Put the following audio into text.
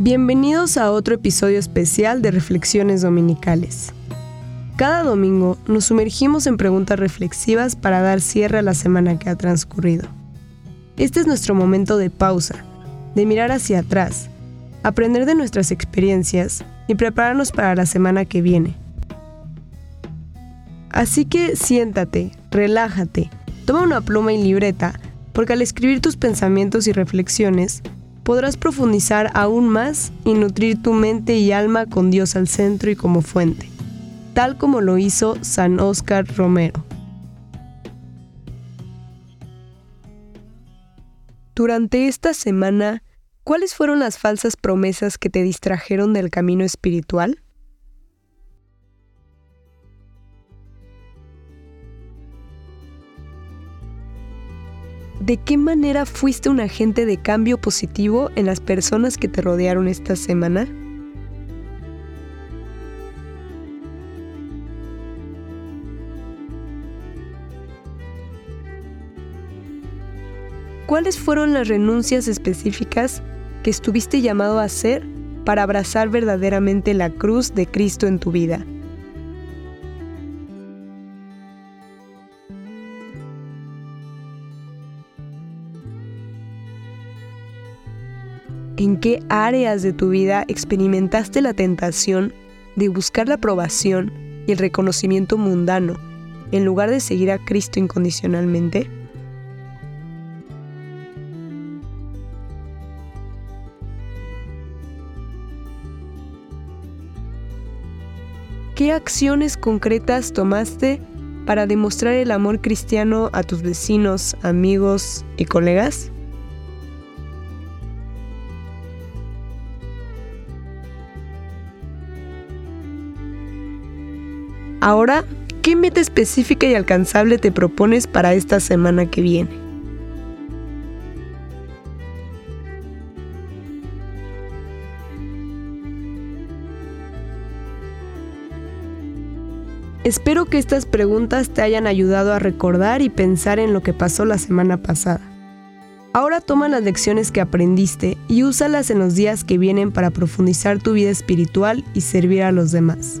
Bienvenidos a otro episodio especial de Reflexiones Dominicales. Cada domingo nos sumergimos en preguntas reflexivas para dar cierre a la semana que ha transcurrido. Este es nuestro momento de pausa, de mirar hacia atrás, aprender de nuestras experiencias y prepararnos para la semana que viene. Así que siéntate, relájate, toma una pluma y libreta, porque al escribir tus pensamientos y reflexiones, podrás profundizar aún más y nutrir tu mente y alma con Dios al centro y como fuente, tal como lo hizo San Óscar Romero. Durante esta semana, ¿cuáles fueron las falsas promesas que te distrajeron del camino espiritual? ¿De qué manera fuiste un agente de cambio positivo en las personas que te rodearon esta semana? ¿Cuáles fueron las renuncias específicas que estuviste llamado a hacer para abrazar verdaderamente la cruz de Cristo en tu vida? ¿En qué áreas de tu vida experimentaste la tentación de buscar la aprobación y el reconocimiento mundano en lugar de seguir a Cristo incondicionalmente? ¿Qué acciones concretas tomaste para demostrar el amor cristiano a tus vecinos, amigos y colegas? Ahora, ¿qué meta específica y alcanzable te propones para esta semana que viene? Espero que estas preguntas te hayan ayudado a recordar y pensar en lo que pasó la semana pasada. Ahora toma las lecciones que aprendiste y úsalas en los días que vienen para profundizar tu vida espiritual y servir a los demás.